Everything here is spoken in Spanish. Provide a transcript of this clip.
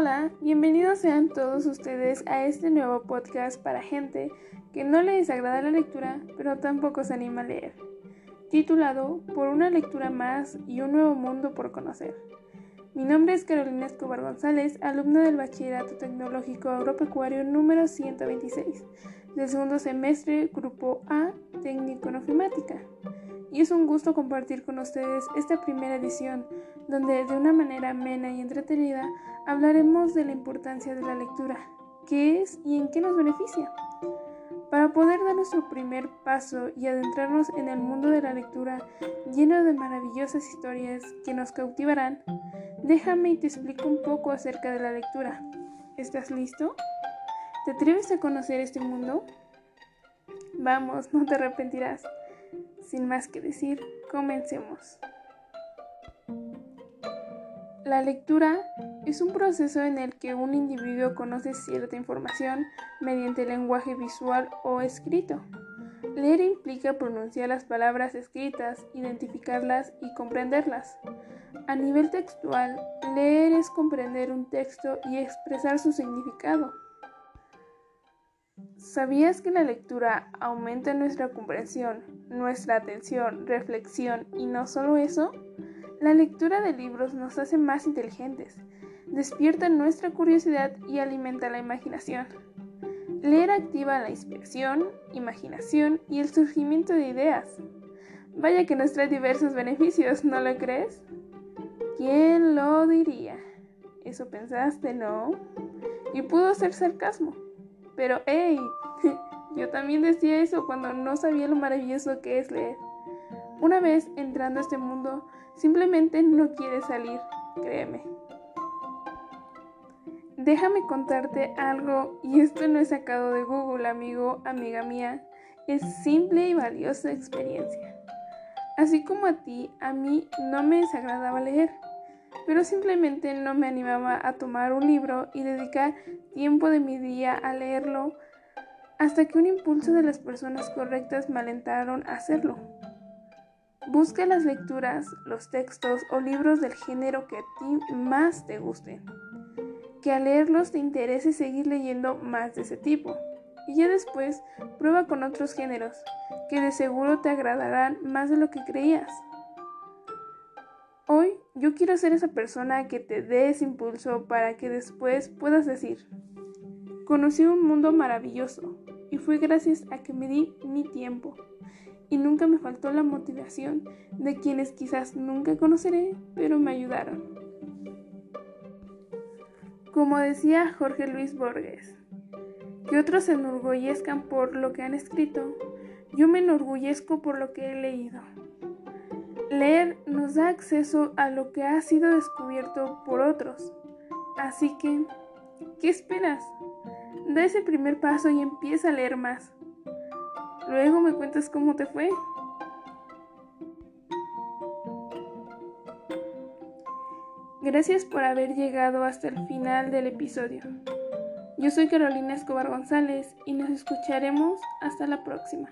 Hola, bienvenidos sean todos ustedes a este nuevo podcast para gente que no le desagrada la lectura, pero tampoco se anima a leer, titulado Por una lectura más y un nuevo mundo por conocer. Mi nombre es Carolina Escobar González, alumna del Bachillerato Tecnológico Agropecuario número 126, del segundo semestre, Grupo A, Técnico en Ofimática y es un gusto compartir con ustedes esta primera edición, donde de una manera amena y entretenida hablaremos de la importancia de la lectura, qué es y en qué nos beneficia. Para poder dar nuestro primer paso y adentrarnos en el mundo de la lectura lleno de maravillosas historias que nos cautivarán, déjame y te explico un poco acerca de la lectura. ¿Estás listo? ¿Te atreves a conocer este mundo? Vamos, no te arrepentirás. Sin más que decir, comencemos. La lectura es un proceso en el que un individuo conoce cierta información mediante lenguaje visual o escrito. Leer implica pronunciar las palabras escritas, identificarlas y comprenderlas. A nivel textual, leer es comprender un texto y expresar su significado. ¿Sabías que la lectura aumenta nuestra comprensión, nuestra atención, reflexión y no solo eso? La lectura de libros nos hace más inteligentes, despierta nuestra curiosidad y alimenta la imaginación. Leer activa la inspiración, imaginación y el surgimiento de ideas. Vaya que nos trae diversos beneficios, ¿no lo crees? ¿Quién lo diría? Eso pensaste, ¿no? Y pudo ser sarcasmo. Pero, hey, yo también decía eso cuando no sabía lo maravilloso que es leer. Una vez entrando a este mundo, simplemente no quieres salir, créeme. Déjame contarte algo, y esto no es sacado de Google, amigo, amiga mía, es simple y valiosa experiencia. Así como a ti, a mí no me desagradaba leer pero simplemente no me animaba a tomar un libro y dedicar tiempo de mi día a leerlo hasta que un impulso de las personas correctas me alentaron a hacerlo. Busca las lecturas, los textos o libros del género que a ti más te gusten. Que al leerlos te interese seguir leyendo más de ese tipo. Y ya después prueba con otros géneros, que de seguro te agradarán más de lo que creías. Yo quiero ser esa persona que te dé ese impulso para que después puedas decir, conocí un mundo maravilloso y fue gracias a que me di mi tiempo y nunca me faltó la motivación de quienes quizás nunca conoceré, pero me ayudaron. Como decía Jorge Luis Borges, que otros se enorgullezcan por lo que han escrito, yo me enorgullezco por lo que he leído. Leer nos da acceso a lo que ha sido descubierto por otros. Así que, ¿qué esperas? Da ese primer paso y empieza a leer más. Luego me cuentas cómo te fue. Gracias por haber llegado hasta el final del episodio. Yo soy Carolina Escobar González y nos escucharemos hasta la próxima.